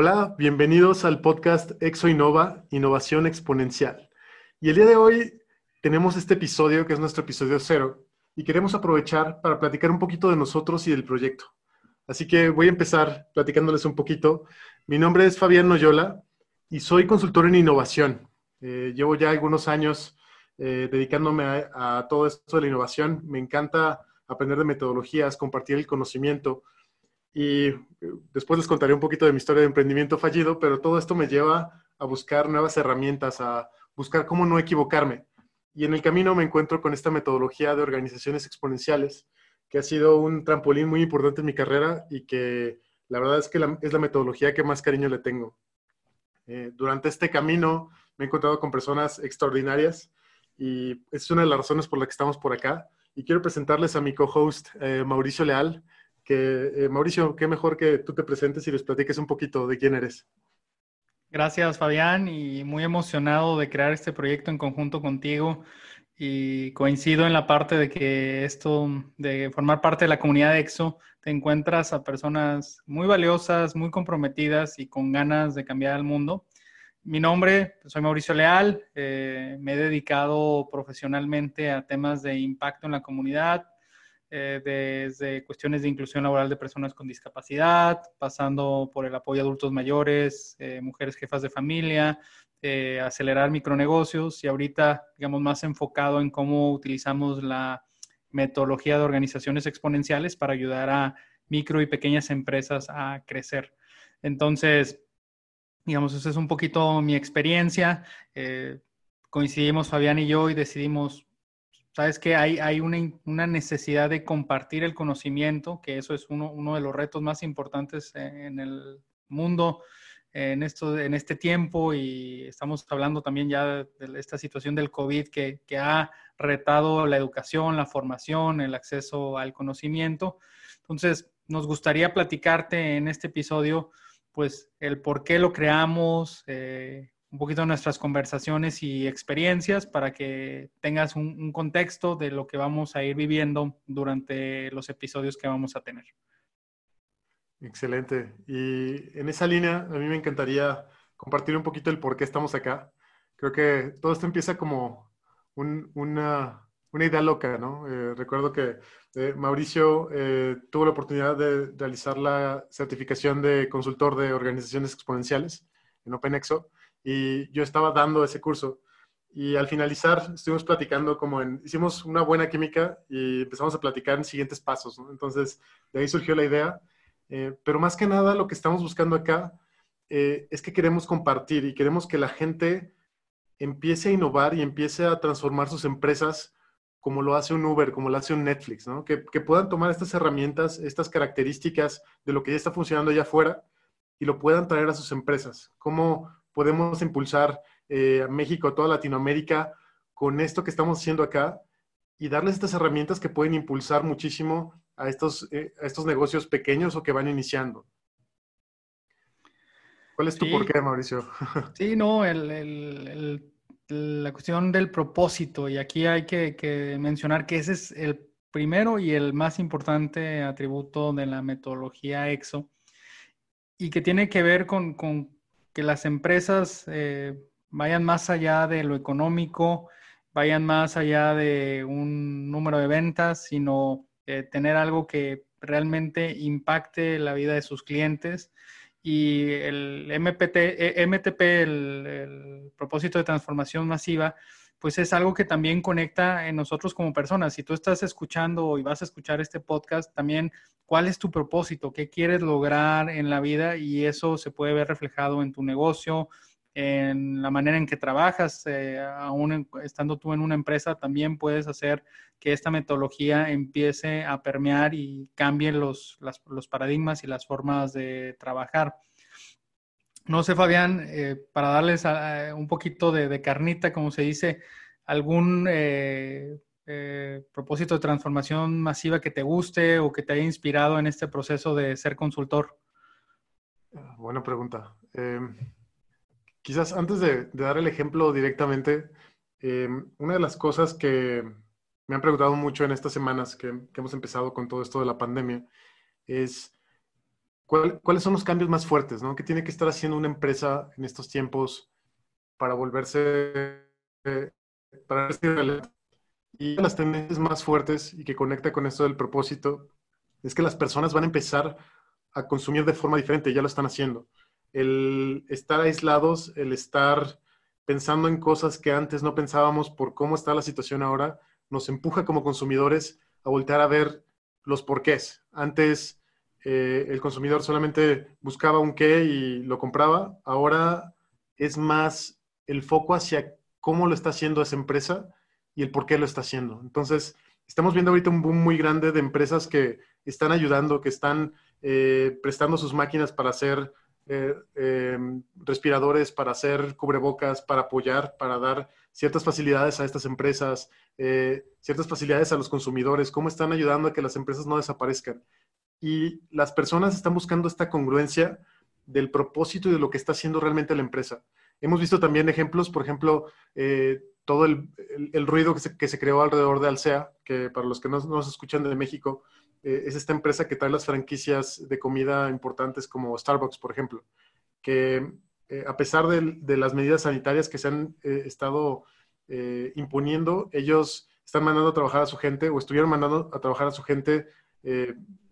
Hola, bienvenidos al podcast Exo Innova, Innovación Exponencial. Y el día de hoy tenemos este episodio que es nuestro episodio cero y queremos aprovechar para platicar un poquito de nosotros y del proyecto. Así que voy a empezar platicándoles un poquito. Mi nombre es Fabián Noyola y soy consultor en innovación. Eh, llevo ya algunos años eh, dedicándome a, todo esto de la innovación. Me encanta aprender de metodologías, compartir el conocimiento. Y eh, después les contaré un poquito de mi historia de emprendimiento fallido, pero todo esto me lleva a buscar nuevas herramientas, a buscar cómo no equivocarme. Y en el camino me encuentro con esta metodología de organizaciones exponenciales, que ha sido un trampolín muy importante en mi carrera y que la verdad es que es la metodología que más cariño le tengo. Eh, durante este camino me he encontrado con personas extraordinarias y es una de las razones por las que estamos por acá. Y quiero presentarles a mi co-host, eh, Mauricio Leal, que eh, Mauricio, qué mejor que tú te presentes y les platiques un poquito de quién eres. Gracias, Fabián, y muy emocionado de crear este proyecto en conjunto contigo. Y coincido en la parte de que esto, de formar parte de la comunidad de EXO, te encuentras a personas muy valiosas, muy comprometidas y con ganas de cambiar el mundo mi nombre, soy Mauricio Leal, eh, me he dedicado profesionalmente a temas de impacto en la comunidad, eh, desde cuestiones de inclusión laboral de personas con discapacidad, pasando por el apoyo a adultos mayores, eh, mujeres jefas de familia, acelerar micronegocios y ahorita, digamos, más enfocado en cómo utilizamos la metodología de organizaciones exponenciales para ayudar a micro y pequeñas empresas a crecer. Entonces, Digamos, esa es un poquito mi experiencia. Eh, coincidimos Fabián y yo y decidimos, sabes que hay, una, necesidad de compartir el conocimiento, que eso es uno, de los retos más importantes en el mundo en, este tiempo y estamos hablando también ya de esta situación del COVID que, que ha retado la educación, la formación, el acceso al conocimiento. Entonces, nos gustaría platicarte en este episodio pues el por qué lo creamos, eh, un poquito nuestras conversaciones y experiencias para que tengas un, contexto de lo que vamos a ir viviendo durante los episodios que vamos a tener. Excelente. Y en esa línea, a mí me encantaría compartir un poquito el por qué estamos acá. Creo que todo esto empieza como una, una idea loca, ¿no? Eh, recuerdo que eh, Mauricio eh, tuvo la oportunidad de realizar la certificación de consultor de organizaciones exponenciales en OpenExo y yo estaba dando ese curso. Y al finalizar estuvimos platicando como en, hicimos una buena química y empezamos a platicar en siguientes pasos. Entonces, de ahí surgió la idea. pero más que nada lo que estamos buscando acá es que queremos compartir y queremos que la gente empiece a innovar y empiece a transformar sus empresas como lo hace un Uber, como lo hace un Netflix, ¿no? Que, puedan tomar estas herramientas, estas características de lo que ya está funcionando allá afuera y lo puedan traer a sus empresas. ¿Cómo podemos impulsar eh, a México, a toda Latinoamérica con esto que estamos haciendo acá y darles estas herramientas que pueden impulsar muchísimo a estos, eh, estos negocios pequeños o que van iniciando? ¿Cuál es tu porqué, Mauricio? Sí, no, el la cuestión del propósito, y aquí hay que, mencionar que ese es el primero y el más importante atributo de la metodología EXO, y que tiene que ver con, que las empresas eh, vayan más allá de lo económico, vayan más allá de un número de ventas, sino eh, tener algo que realmente impacte la vida de sus clientes. Y el MPT, eh, MTP, el, propósito de transformación masiva, pues es algo que también conecta en nosotros como personas. Si tú estás escuchando y vas a escuchar este podcast, también cuál es tu propósito, qué quieres lograr en la vida y eso se puede ver reflejado en tu negocio, en la manera en que trabajas, eh, aún estando tú en una empresa, también puedes hacer que esta metodología empiece a permear y cambie los, los paradigmas y las formas de trabajar. No sé, Fabián, eh, para darles un poquito de, carnita, como se dice, algún eh, propósito de transformación masiva que te guste o que te haya inspirado en este proceso de ser consultor. Buena pregunta. Em, Quizás antes de, dar el ejemplo directamente, em, una de las cosas que me han preguntado mucho en estas semanas que, hemos empezado con todo esto de la pandemia es ¿cuáles son los cambios más fuertes? ¿no? ¿Qué tiene que estar haciendo una empresa en estos tiempos para volverse, eh, para Y las tendencias más fuertes y que conecta con esto del propósito es que las personas van a empezar a consumir de forma diferente, ya lo están haciendo. El estar aislados, el estar pensando en cosas que antes no pensábamos por cómo está la situación ahora, nos empuja como consumidores a voltear a ver los porqués. Antes eh, el consumidor solamente buscaba un qué y lo compraba, ahora es más el foco hacia cómo lo está haciendo esa empresa y el por qué lo está haciendo. Entonces, estamos viendo ahorita un boom muy grande de empresas que están ayudando, que están eh, prestando sus máquinas para hacer eh, em, respiradores, para hacer cubrebocas, para apoyar, para dar ciertas facilidades a estas empresas, eh, ciertas facilidades a los consumidores, cómo están ayudando a que las empresas no desaparezcan. Y las personas están buscando esta congruencia del propósito y de lo que está haciendo realmente la empresa. Hemos visto también ejemplos, por ejemplo, todo el, ruido que se, que se, creó alrededor de Alsea, que para los que no nos escuchan de México, eh, es esta empresa que trae las franquicias de comida importantes como Starbucks, por ejemplo, que eh, a pesar de, las medidas sanitarias que se han eh, estado imponiendo, ellos están mandando a trabajar a su gente o estuvieron mandando a trabajar a su gente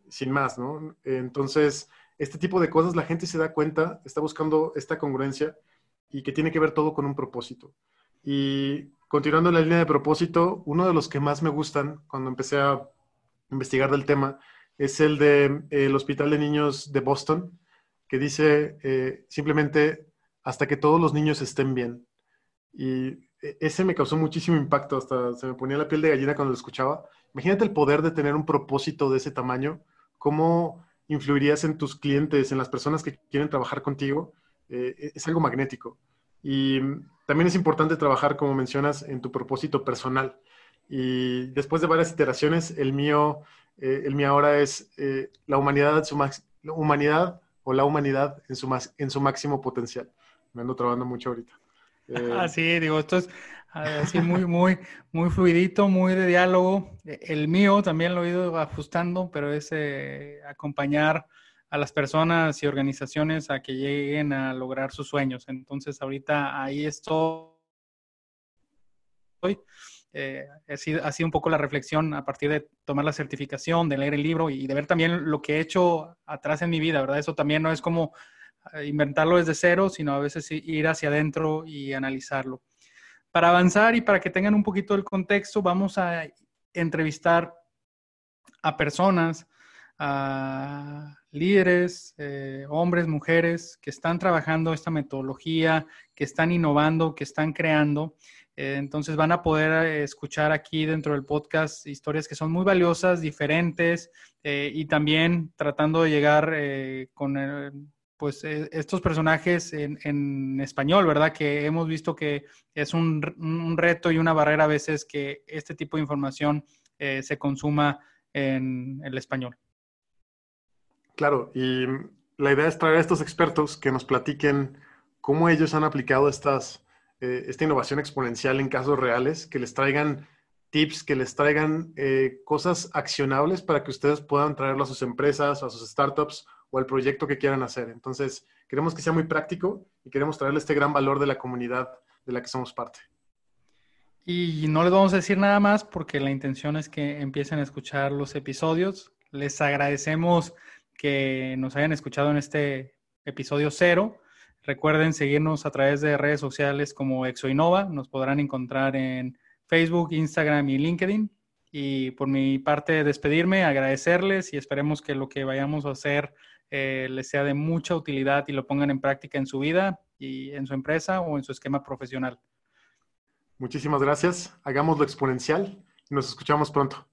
sin más, ¿no? Entonces, este tipo de cosas la gente se da cuenta, está buscando esta congruencia y que tiene que ver todo con un propósito. Y continuando la línea de propósito, uno de los que más me gustan cuando empecé a investigar del tema, es el de, Hospital de Niños de Boston, que dice eh, simplemente hasta que todos los niños estén bien. Y e, ese me causó muchísimo impacto, hasta se me ponía la piel de gallina cuando lo escuchaba. Imagínate el poder de tener un propósito de ese tamaño, cómo influirías en tus clientes, en las personas que quieren trabajar contigo. Eh, e, es algo magnético. Y también es importante trabajar, como mencionas, en tu propósito personal. Y después de varias iteraciones, el mío, eh, el mío ahora es eh, la humanidad, su la humanidad o la humanidad en su, en su máximo potencial. Me ando trabajando mucho ahorita. Eh, ah, sí, digo, esto es así muy, muy, muy fluidito, muy de diálogo. El mío también lo he ido ajustando, pero es acompañar a las personas y organizaciones a que lleguen a lograr sus sueños. Entonces, ahorita ahí estoy eh, ha, sido, un poco la reflexión a partir de tomar la certificación, de leer el libro y de ver también lo que he hecho atrás en mi vida, ¿verdad? Eso también no es como eh, inventarlo desde cero, sino a veces ir hacia adentro y analizarlo. Para avanzar y para que tengan un poquito el contexto, vamos a entrevistar a personas, a líderes, eh, hombres, mujeres, que están trabajando esta metodología, que están innovando, que están creando. Eh, entonces van a poder eh, escuchar aquí dentro del podcast historias que son muy valiosas, diferentes y también tratando de llegar con pues estos personajes en, español, ¿verdad? Que hemos visto que es un, reto y una barrera a veces que este tipo de información se consuma en el español. Claro, y la idea es traer a estos expertos que nos platiquen cómo ellos han aplicado eh, esta innovación exponencial en casos reales, que les traigan tips, que les traigan eh, cosas accionables para que ustedes puedan traerlo a sus empresas, a sus startups o al proyecto que quieran hacer. Entonces, queremos que sea muy práctico y queremos traerle este gran valor de la comunidad de la que somos parte. Y no les vamos a decir nada más porque la intención es que empiecen a escuchar los episodios. Les agradecemos que nos hayan escuchado en este episodio cero. Recuerden seguirnos a través de redes sociales como Exoinova. Nos podrán encontrar en Facebook, Instagram y LinkedIn. Y por mi parte, despedirme, agradecerles y esperemos que lo que vayamos a hacer eh, les sea de mucha utilidad y lo pongan en práctica en su vida y en su empresa o en su esquema profesional. Muchísimas gracias. Hagámoslo exponencial nos escuchamos pronto.